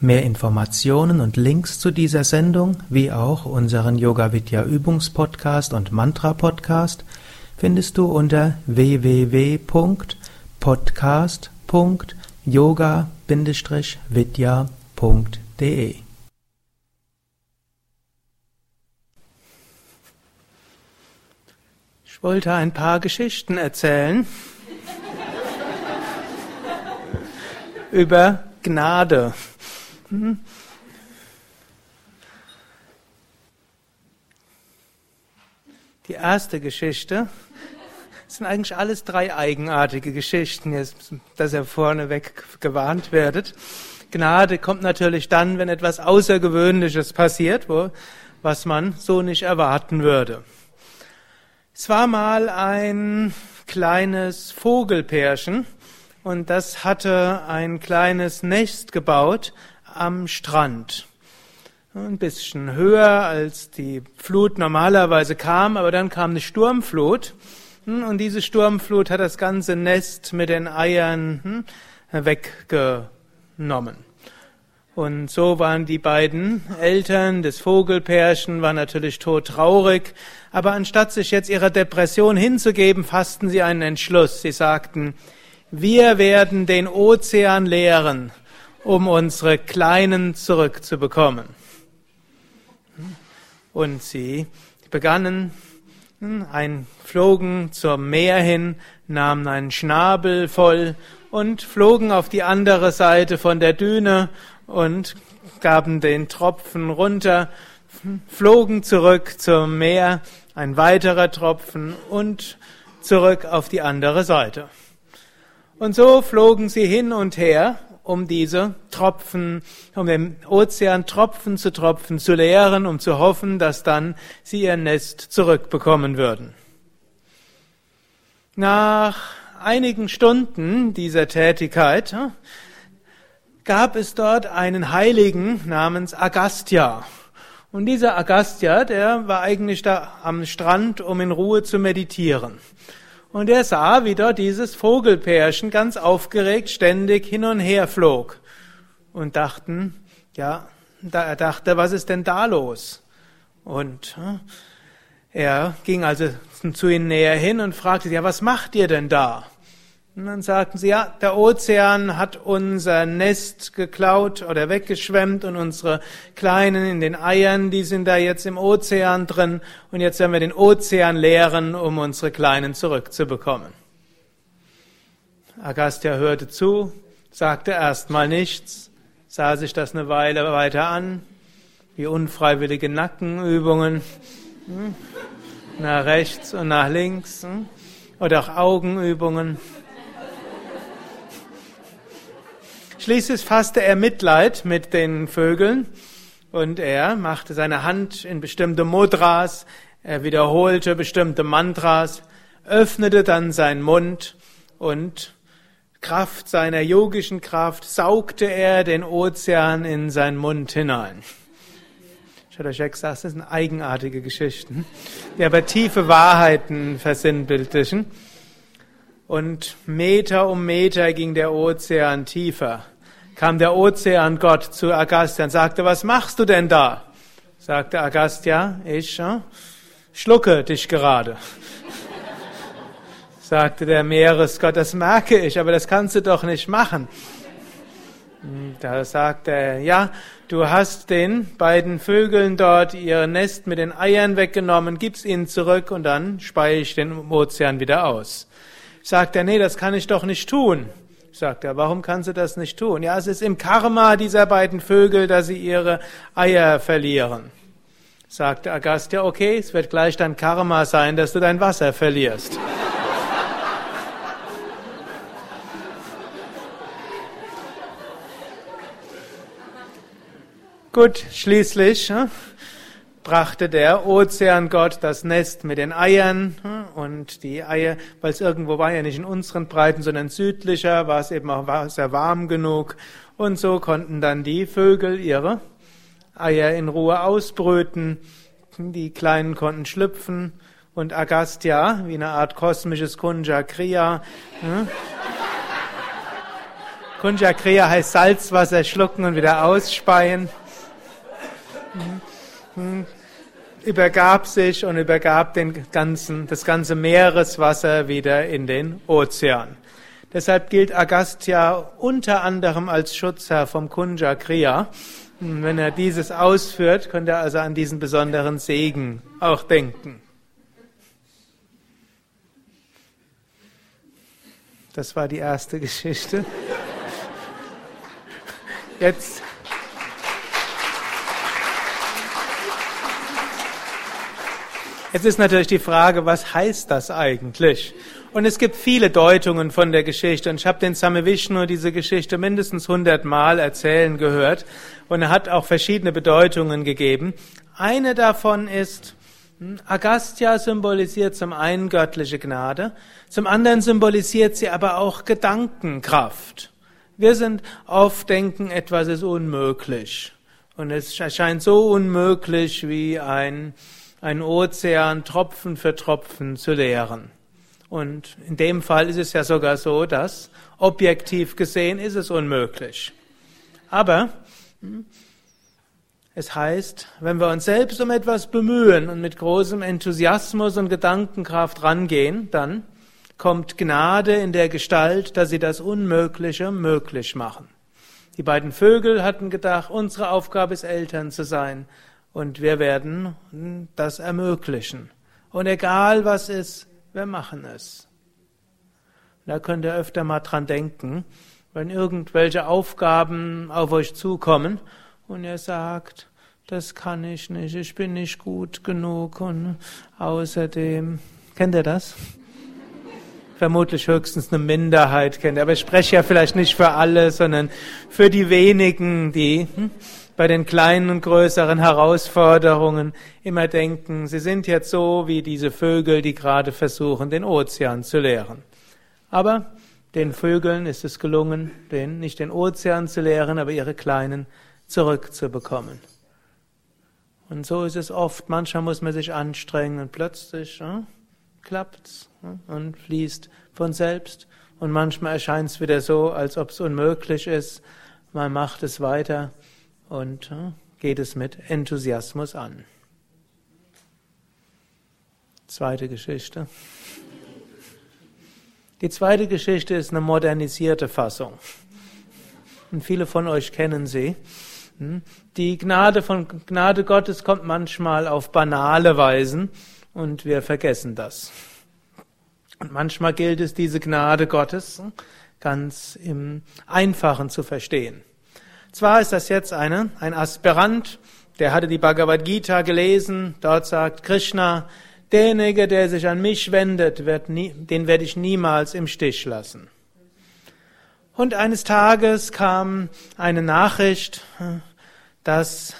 Mehr Informationen und Links zu dieser Sendung, wie auch unseren Yoga Vidya Übungspodcast und Mantra Podcast findest du unter www.podcast.yoga-vidya.de. Ich wollte ein paar Geschichten erzählen über Gnade. Mhm. Die erste Geschichte sind eigentlich alles drei eigenartige Geschichten, jetzt, dass ihr vorneweg gewarnt werdet. Gnade kommt natürlich dann, wenn etwas Außergewöhnliches passiert, wo, was man so nicht erwarten würde. Es war mal ein kleines Vogelpärchen und das hatte ein kleines Nest gebaut am Strand. Ein bisschen höher, als die Flut normalerweise kam, aber dann kam eine Sturmflut. Hm, und diese Sturmflut hat das ganze Nest mit den Eiern hm, weggenommen. Und so waren die beiden Eltern des Vogelpärchen, waren natürlich todtraurig. Aber anstatt sich jetzt ihrer Depression hinzugeben, fassten sie einen Entschluss. Sie sagten, wir werden den Ozean leeren um unsere Kleinen zurückzubekommen. Und sie begannen, ein, flogen zum Meer hin, nahmen einen Schnabel voll und flogen auf die andere Seite von der Düne und gaben den Tropfen runter, flogen zurück zum Meer, ein weiterer Tropfen und zurück auf die andere Seite. Und so flogen sie hin und her um diese Tropfen, um den Ozean Tropfen zu Tropfen zu leeren, um zu hoffen, dass dann sie ihr Nest zurückbekommen würden. Nach einigen Stunden dieser Tätigkeit äh, gab es dort einen Heiligen namens Agastya. Und dieser Agastya, der war eigentlich da am Strand, um in Ruhe zu meditieren. Und er sah, wie dort dieses Vogelpärchen ganz aufgeregt ständig hin und her flog. Und dachten, ja, da er dachte, was ist denn da los? Und hm, er ging also zu ihnen näher hin und fragte, ja, was macht ihr denn da? Und dann sagten sie, ja, der Ozean hat unser Nest geklaut oder weggeschwemmt und unsere Kleinen in den Eiern, die sind da jetzt im Ozean drin. Und jetzt werden wir den Ozean leeren, um unsere Kleinen zurückzubekommen. Agastya hörte zu, sagte erstmal nichts, sah sich das eine Weile weiter an, wie unfreiwillige Nackenübungen, hm, nach rechts und nach links, hm, oder auch Augenübungen. Schließlich fasste er Mitleid mit den Vögeln und er machte seine Hand in bestimmte Mudras, er wiederholte bestimmte Mantras, öffnete dann seinen Mund und Kraft seiner yogischen Kraft saugte er den Ozean in seinen Mund hinein. Shadashek sagt, das sind eigenartige Geschichten, die aber tiefe Wahrheiten versinnbildlichen. Und Meter um Meter ging der Ozean tiefer kam der Ozeangott zu Agastya und sagte, was machst du denn da? Sagte Agastya, ich äh, schlucke dich gerade. Sagte der Meeresgott, das merke ich, aber das kannst du doch nicht machen. Da sagte er, ja, du hast den beiden Vögeln dort ihr Nest mit den Eiern weggenommen, gib's ihnen zurück und dann speie ich den Ozean wieder aus. Sagt er, nee, das kann ich doch nicht tun. Sagt er, warum kann sie das nicht tun? Ja, es ist im Karma dieser beiden Vögel, dass sie ihre Eier verlieren. Sagte Agastya, okay, es wird gleich dein Karma sein, dass du dein Wasser verlierst. Gut, schließlich hm, brachte der Ozeangott das Nest mit den Eiern hm, und die Eier, weil es irgendwo war ja nicht in unseren Breiten, sondern südlicher, war es eben auch sehr warm genug und so konnten dann die Vögel ihre Eier in Ruhe ausbrüten, die Kleinen konnten schlüpfen und Agastya, wie eine Art kosmisches Kunja Kriya. Hm? Kunja Kriya heißt Salzwasser schlucken und wieder ausspeien. Hm? Übergab sich und übergab den ganzen, das ganze Meereswasser wieder in den Ozean. Deshalb gilt Agastya unter anderem als Schutzherr vom Kunja Kriya. Wenn er dieses ausführt, könnte er also an diesen besonderen Segen auch denken. Das war die erste Geschichte. Jetzt. Jetzt ist natürlich die Frage, was heißt das eigentlich? Und es gibt viele Deutungen von der Geschichte. Und ich habe den Same Vishnu diese Geschichte mindestens hundertmal erzählen gehört. Und er hat auch verschiedene Bedeutungen gegeben. Eine davon ist, hm, Agastya symbolisiert zum einen göttliche Gnade, zum anderen symbolisiert sie aber auch Gedankenkraft. Wir sind oft denken, etwas ist unmöglich. Und es erscheint so unmöglich wie ein, ein Ozean Tropfen für Tropfen zu leeren. Und in dem Fall ist es ja sogar so, dass objektiv gesehen ist es unmöglich. Aber hm, es heißt, wenn wir uns selbst um etwas bemühen und mit großem Enthusiasmus und Gedankenkraft rangehen, dann kommt Gnade in der Gestalt, dass sie das Unmögliche möglich machen. Die beiden Vögel hatten gedacht, unsere Aufgabe ist Eltern zu sein und wir werden das ermöglichen. Und egal was ist, wir machen es. Da könnt ihr öfter mal dran denken, wenn irgendwelche Aufgaben auf euch zukommen und ihr sagt, das kann ich nicht, ich bin nicht gut genug und außerdem, kennt ihr das? Vermutlich höchstens eine Minderheit kennt, aber ich spreche ja vielleicht nicht für alle, sondern für die wenigen, die hm, bei den kleinen und größeren Herausforderungen immer denken, sie sind jetzt so wie diese Vögel, die gerade versuchen, den Ozean zu leeren. Aber den Vögeln ist es gelungen, den, nicht den Ozean zu leeren, aber ihre Kleinen zurückzubekommen. Und so ist es oft. Manchmal muss man sich anstrengen und plötzlich äh, klappt's äh, und fließt von selbst. Und manchmal erscheint es wieder so, als ob es unmöglich ist. Man macht es weiter und äh, geht es mit Enthusiasmus an. Zweite Geschichte. Die zweite Geschichte ist eine modernisierte Fassung. Und viele von euch kennen sie. Hm? Die Gnade von Gnade Gottes kommt manchmal auf banale Weisen und wir vergessen das. Und manchmal gilt es, diese Gnade Gottes ganz im Einfachen zu verstehen. Zwar ist das jetzt eine, ein Aspirant, der hatte die Bhagavad Gita gelesen, dort sagt Krishna, derjenige, der sich an mich wendet, wird nie, den werde ich niemals im Stich lassen. Und eines Tages kam eine Nachricht, dass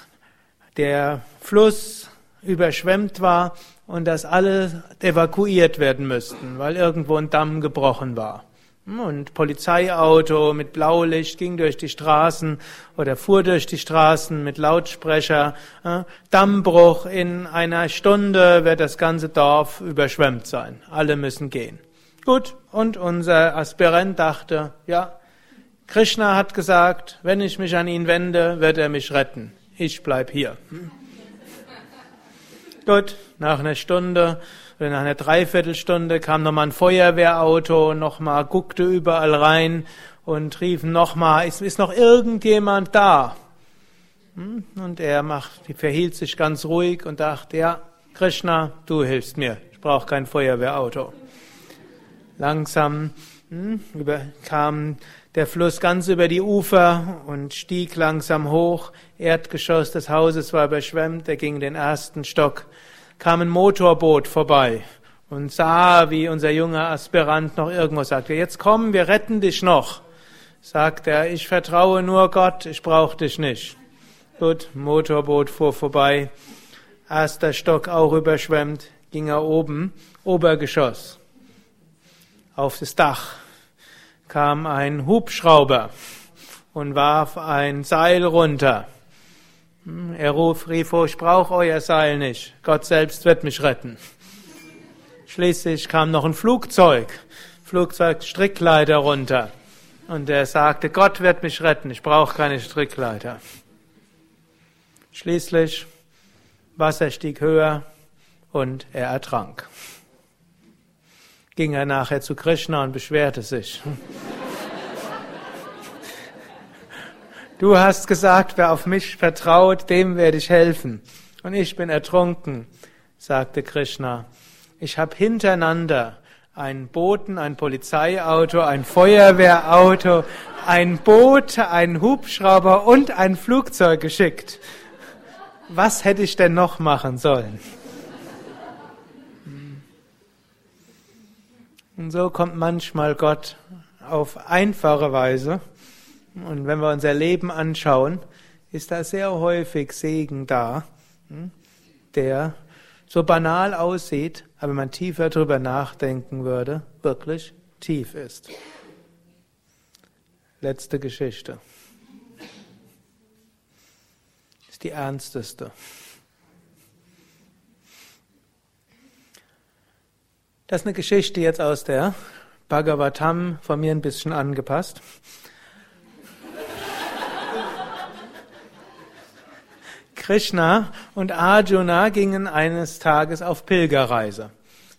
der Fluss überschwemmt war und dass alle evakuiert werden müssten, weil irgendwo ein Damm gebrochen war. Und Polizeiauto mit Blaulicht ging durch die Straßen oder fuhr durch die Straßen mit Lautsprecher. Dammbruch in einer Stunde wird das ganze Dorf überschwemmt sein. Alle müssen gehen. Gut, und unser Aspirant dachte, ja, Krishna hat gesagt, wenn ich mich an ihn wende, wird er mich retten. Ich bleib hier. Gut, nach einer Stunde oder nach einer Dreiviertelstunde kam nochmal ein Feuerwehrauto, nochmal guckte überall rein und rief nochmal, ist, ist noch irgendjemand da? Hm? Und er macht, verhielt sich ganz ruhig und dachte, ja, Krishna, du hilfst mir, ich brauche kein Feuerwehrauto. Langsam hm, kam der Fluss ganz über die Ufer und stieg langsam hoch. Erdgeschoss des Hauses war überschwemmt, er ging in den ersten Stock kam ein Motorboot vorbei und sah, wie unser junger Aspirant noch irgendwo sagte, jetzt komm, wir retten dich noch. Sagt er, ich vertraue nur Gott, ich brauche dich nicht. Gut, Motorboot fuhr vorbei, erster Stock auch überschwemmt, ging er oben, Obergeschoss. Auf das Dach kam ein Hubschrauber und warf ein Seil runter. Hm, er rief, rief, ich brauche euer Seil nicht. Gott selbst wird mich retten. Schließlich kam noch ein Flugzeug, Flugzeug Strickleiter runter. Und er sagte, Gott wird mich retten, ich brauche keine Strickleiter. Schließlich, Wasser stieg höher und er ertrank. Ging er nachher zu Krishna und beschwerte sich. Du hast gesagt, wer auf mich vertraut, dem werde ich helfen. Und ich bin ertrunken, sagte Krishna. Ich habe hintereinander ein Boten, ein Polizeiauto, ein Feuerwehrauto, ein Boot, ein Hubschrauber und ein Flugzeug geschickt. Was hätte ich denn noch machen sollen? Und so kommt manchmal Gott auf einfache Weise und wenn wir unser Leben anschauen, ist da sehr häufig Segen da, hm, der so banal aussieht, aber wenn man tiefer drüber nachdenken würde, wirklich tief ist. Letzte Geschichte. Ist die ernsteste. Das ist eine Geschichte jetzt aus der Bhagavatam, von mir ein bisschen angepasst. Krishna und Arjuna gingen eines Tages auf Pilgerreise.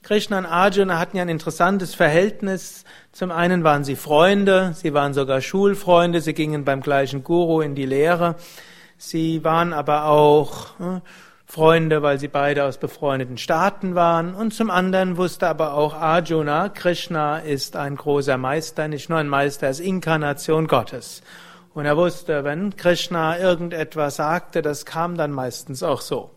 Krishna und Arjuna hatten ja ein interessantes Verhältnis. Zum einen waren sie Freunde, sie waren sogar Schulfreunde, sie gingen beim gleichen Guru in die Lehre. Sie waren aber auch äh, Freunde, weil sie beide aus befreundeten Staaten waren. Und zum anderen wusste aber auch Arjuna, Krishna ist ein großer Meister, nicht nur ein Meister, er ist Inkarnation Gottes. Und er wusste, wenn Krishna irgendetwas sagte, das kam dann meistens auch so.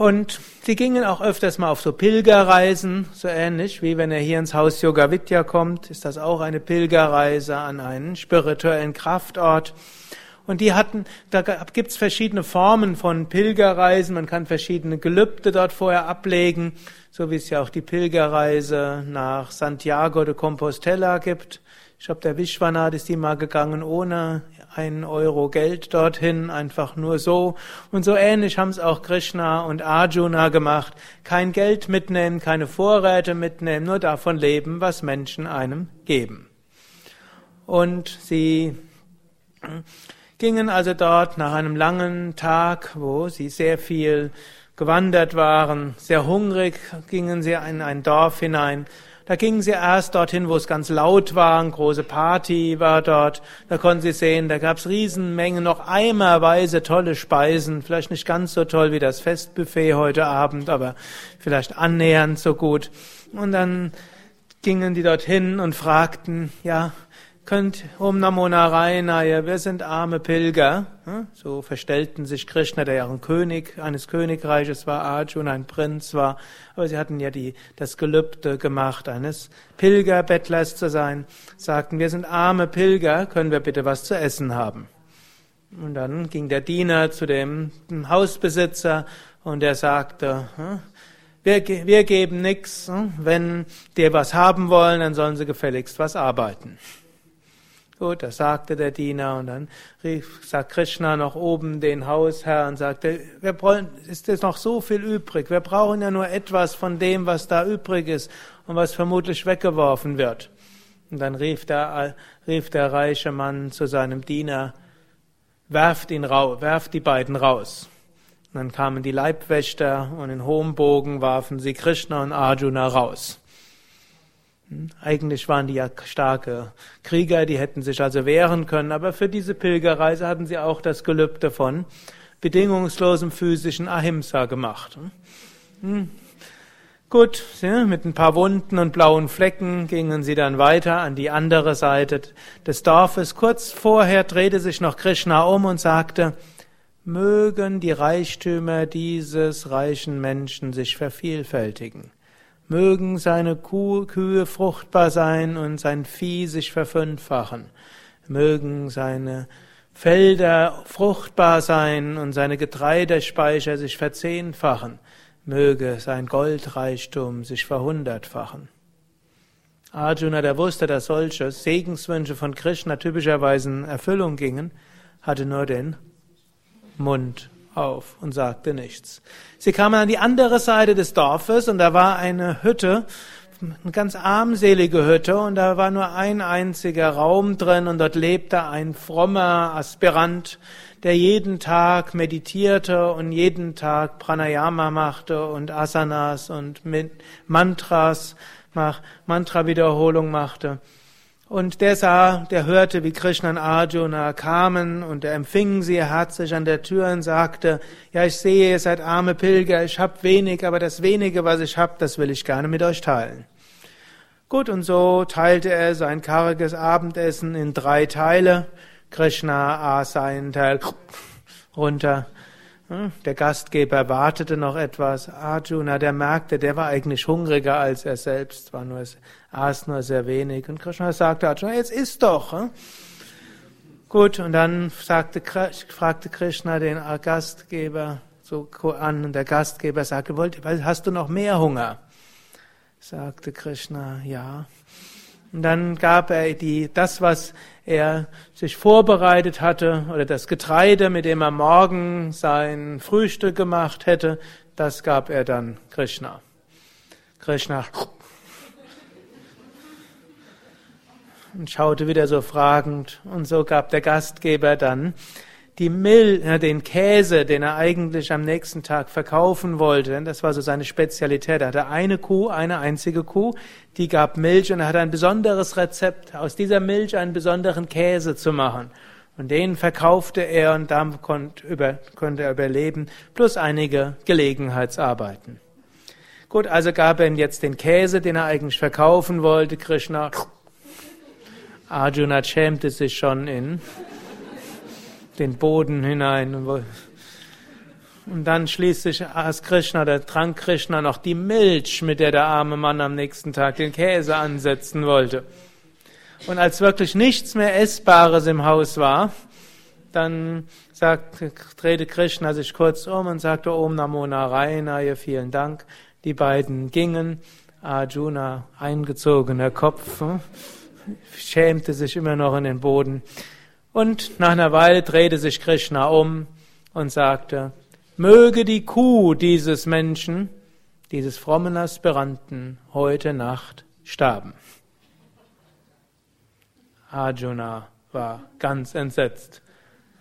Und sie gingen auch öfters mal auf so Pilgerreisen, so ähnlich wie wenn er hier ins Haus Yoga Vidya kommt, ist das auch eine Pilgerreise an einen spirituellen Kraftort. Und die hatten, da gibt's verschiedene Formen von Pilgerreisen. Man kann verschiedene Gelübde dort vorher ablegen, so wie es ja auch die Pilgerreise nach Santiago de Compostela gibt. Ich glaube, der Vishwanath ist die mal gegangen ohne einen Euro Geld dorthin, einfach nur so. Und so ähnlich haben es auch Krishna und Arjuna gemacht. Kein Geld mitnehmen, keine Vorräte mitnehmen, nur davon leben, was Menschen einem geben. Und sie gingen also dort nach einem langen Tag, wo sie sehr viel gewandert waren, sehr hungrig, gingen sie in ein Dorf hinein da gingen sie erst dorthin, wo es ganz laut war, eine große Party war dort. Da konnten sie sehen, da gab es Riesenmengen, noch eimerweise tolle Speisen. Vielleicht nicht ganz so toll wie das Festbuffet heute Abend, aber vielleicht annähernd so gut. Und dann gingen die dorthin und fragten, ja, könnt Om Namo Narayana, wir sind arme Pilger. So verstellten sich Krishna, der ja ein König eines Königreiches war, Arjuna ein Prinz war, aber sie hatten ja die, das Gelübde gemacht, eines Pilgerbettlers zu sein, sagten, wir sind arme Pilger, können wir bitte was zu essen haben? Und dann ging der Diener zu dem Hausbesitzer und er sagte, wir, wir geben nichts, wenn die was haben wollen, dann sollen sie gefälligst was arbeiten. Gut, das sagte der Diener und dann rief, sagt Krishna noch oben den Hausherr und sagte, wir brauchen, ist jetzt noch so viel übrig. Wir brauchen ja nur etwas von dem, was da übrig ist und was vermutlich weggeworfen wird. Und dann rief der, rief der reiche Mann zu seinem Diener, werft ihn raus, werft die beiden raus. Und dann kamen die Leibwächter und in hohem Bogen warfen sie Krishna und Arjuna raus. Eigentlich waren die ja starke Krieger, die hätten sich also wehren können, aber für diese Pilgerreise hatten sie auch das Gelübde von bedingungslosem physischen Ahimsa gemacht. Hm. Gut, mit ein paar Wunden und blauen Flecken gingen sie dann weiter an die andere Seite des Dorfes. Kurz vorher drehte sich noch Krishna um und sagte, mögen die Reichtümer dieses reichen Menschen sich vervielfältigen. Mögen seine Kuh, Kühe fruchtbar sein und sein Vieh sich verfünffachen. Mögen seine Felder fruchtbar sein und seine Getreidespeicher sich verzehnfachen. Möge sein Goldreichtum sich verhundertfachen. Arjuna, der wusste, dass solche Segenswünsche von Krishna typischerweise in Erfüllung gingen, hatte nur den Mund auf und sagte nichts. Sie kamen an die andere Seite des Dorfes und da war eine Hütte, eine ganz armselige Hütte und da war nur ein einziger Raum drin und dort lebte ein frommer Aspirant, der jeden Tag meditierte und jeden Tag Pranayama machte und Asanas und Mantras, Mantra-Wiederholung machte. Und der sah, der hörte, wie Krishna und Arjuna kamen und er empfing sie herzlich an der Tür und sagte, ja, ich sehe, ihr seid arme Pilger, ich hab wenig, aber das wenige, was ich hab, das will ich gerne mit euch teilen. Gut, und so teilte er sein karges Abendessen in drei Teile. Krishna aß seinen Teil runter. Hm, der Gastgeber wartete noch etwas. Arjuna, der merkte, der war eigentlich hungriger als er selbst, war nur, aß nur sehr wenig. Und Krishna sagte Arjuna, jetzt isst doch. Hm? Gut, und dann sagte, fragte Krishna den Gastgeber so an, und der Gastgeber sagte, hast du noch mehr Hunger? Sagte Krishna, ja. Und dann gab er die, das, was er sich vorbereitet hatte, oder das Getreide, mit dem er morgen sein Frühstück gemacht hätte, das gab er dann Krishna. Krishna und schaute wieder so fragend, und so gab der Gastgeber dann die Mil äh, den Käse, den er eigentlich am nächsten Tag verkaufen wollte, das war so seine Spezialität. Er hatte eine Kuh, eine einzige Kuh, die gab Milch und er hatte ein besonderes Rezept, aus dieser Milch einen besonderen Käse zu machen. Und den verkaufte er und damit konnte, über, konnte er überleben, plus einige Gelegenheitsarbeiten. Gut, also gab er ihm jetzt den Käse, den er eigentlich verkaufen wollte, Krishna. Arjuna schämte sich schon in den Boden hinein. Und dann schließlich aß Krishna, der trank Krishna noch die Milch, mit der der arme Mann am nächsten Tag den Käse ansetzen wollte. Und als wirklich nichts mehr Essbares im Haus war, dann sagte, drehte Krishna sich kurz um und sagte Om Namo Narayana, vielen Dank. Die beiden gingen, Arjuna eingezogener Kopf, schämte sich immer noch in den Boden. Und nach einer Weile drehte sich Krishna um und sagte, möge die Kuh dieses Menschen, dieses frommen Aspiranten, heute Nacht sterben. Arjuna war ganz entsetzt.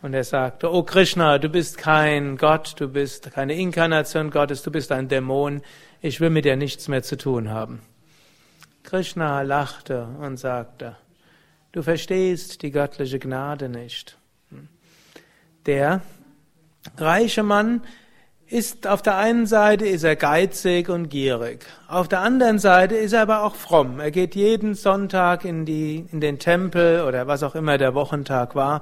Und er sagte, oh Krishna, du bist kein Gott, du bist keine Inkarnation Gottes, du bist ein Dämon, ich will mit dir nichts mehr zu tun haben. Krishna lachte und sagte, Du verstehst die göttliche Gnade nicht. Der reiche Mann ist auf der einen Seite ist er geizig und gierig. Auf der anderen Seite ist er aber auch fromm. Er geht jeden Sonntag in die, in den Tempel oder was auch immer der Wochentag war.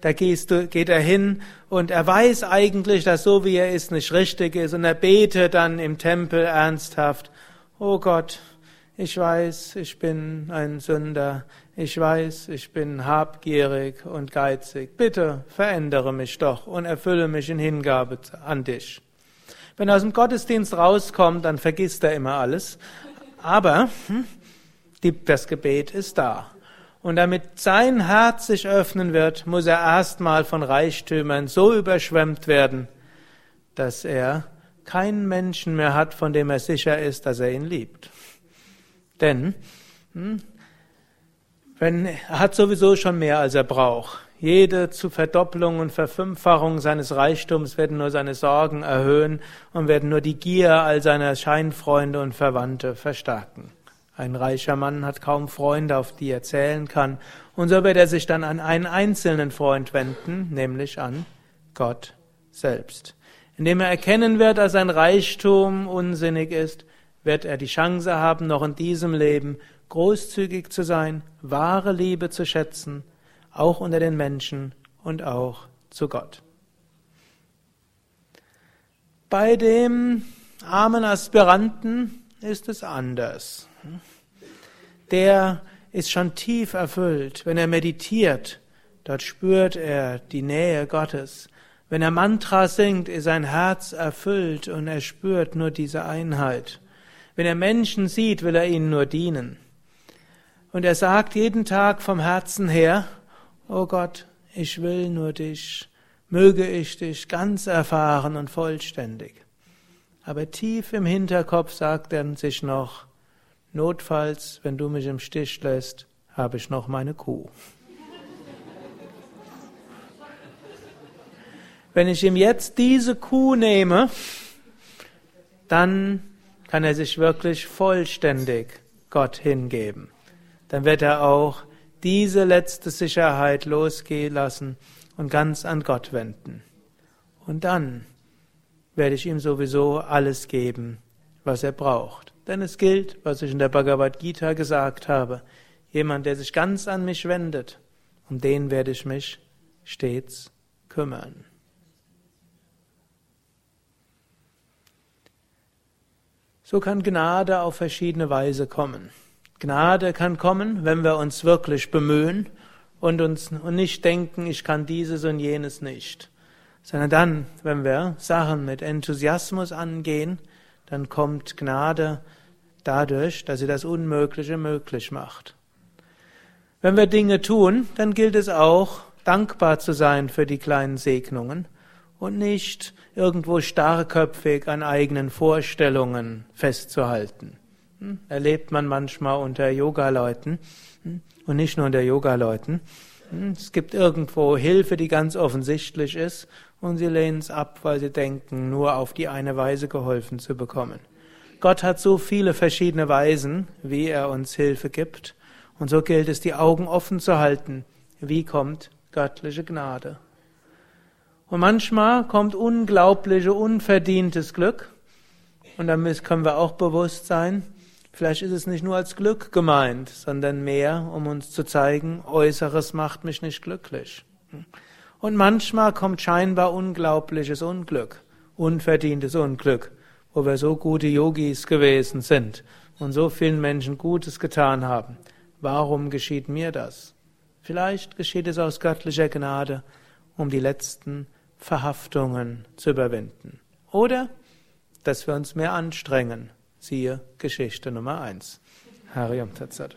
Da gehst du, geht er hin und er weiß eigentlich, dass so wie er ist nicht richtig ist und er betet dann im Tempel ernsthaft. Oh Gott, ich weiß, ich bin ein Sünder. Ich weiß, ich bin habgierig und geizig. Bitte verändere mich doch und erfülle mich in Hingabe an dich. Wenn er aus dem Gottesdienst rauskommt, dann vergisst er immer alles. Aber hm, die, das Gebet ist da. Und damit sein Herz sich öffnen wird, muss er erstmal von Reichtümern so überschwemmt werden, dass er keinen Menschen mehr hat, von dem er sicher ist, dass er ihn liebt. Denn hm, wenn, er hat sowieso schon mehr, als er braucht. Jede zu Verdopplung und Verfünffachung seines Reichtums werden nur seine Sorgen erhöhen und werden nur die Gier all seiner Scheinfreunde und Verwandte verstärken. Ein reicher Mann hat kaum Freunde, auf die er zählen kann, und so wird er sich dann an einen einzelnen Freund wenden, nämlich an Gott selbst. Indem er erkennen wird, dass sein Reichtum unsinnig ist, wird er die Chance haben, noch in diesem Leben großzügig zu sein, wahre Liebe zu schätzen, auch unter den Menschen und auch zu Gott. Bei dem armen Aspiranten ist es anders. Der ist schon tief erfüllt, wenn er meditiert, dort spürt er die Nähe Gottes. Wenn er Mantra singt, ist sein Herz erfüllt und er spürt nur diese Einheit. Wenn er Menschen sieht, will er ihnen nur dienen. Und er sagt jeden Tag vom Herzen her, oh Gott, ich will nur dich, möge ich dich ganz erfahren und vollständig. Aber tief im Hinterkopf sagt er sich noch, notfalls, wenn du mich im Stich lässt, habe ich noch meine Kuh. Wenn ich ihm jetzt diese Kuh nehme, dann kann er sich wirklich vollständig Gott hingeben. Dann wird er auch diese letzte Sicherheit losgehen lassen und ganz an Gott wenden. Und dann werde ich ihm sowieso alles geben, was er braucht. Denn es gilt, was ich in der Bhagavad Gita gesagt habe, jemand, der sich ganz an mich wendet, um den werde ich mich stets kümmern. So kann Gnade auf verschiedene Weise kommen. Gnade kann kommen, wenn wir uns wirklich bemühen und uns und nicht denken, ich kann dieses und jenes nicht, sondern dann, wenn wir Sachen mit Enthusiasmus angehen, dann kommt Gnade dadurch, dass sie das Unmögliche möglich macht. Wenn wir Dinge tun, dann gilt es auch, dankbar zu sein für die kleinen Segnungen und nicht irgendwo starrköpfig an eigenen Vorstellungen festzuhalten. Hm? Erlebt man manchmal unter Yoga-Leuten hm? und nicht nur unter Yoga-Leuten. Hm? Es gibt irgendwo Hilfe, die ganz offensichtlich ist und sie lehnen es ab, weil sie denken, nur auf die eine Weise geholfen zu bekommen. Gott hat so viele verschiedene Weisen, wie er uns Hilfe gibt und so gilt es, die Augen offen zu halten. Wie kommt göttliche Gnade? Und manchmal kommt unglaubliche, unverdientes Glück. Und damit können wir auch bewusst sein, vielleicht ist es nicht nur als Glück gemeint, sondern mehr, um uns zu zeigen, Äußeres macht mich nicht glücklich. Und manchmal kommt scheinbar unglaubliches Unglück, unverdientes Unglück, wo wir so gute Yogis gewesen sind und so vielen Menschen Gutes getan haben. Warum geschieht mir das? Vielleicht geschieht es aus göttlicher Gnade, um die letzten Verhaftungen zu überwinden. Oder dass wir uns mehr anstrengen. Siehe Geschichte Nummer 1. Hariam Tatsat.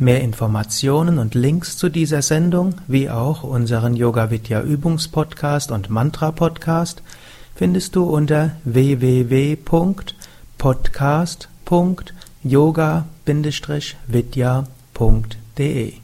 Mehr Informationen und Links zu dieser Sendung, wie auch unseren Yoga Vidya Übungspodcast und Mantra Podcast findest du unter www.podcast.yoga-vidya.de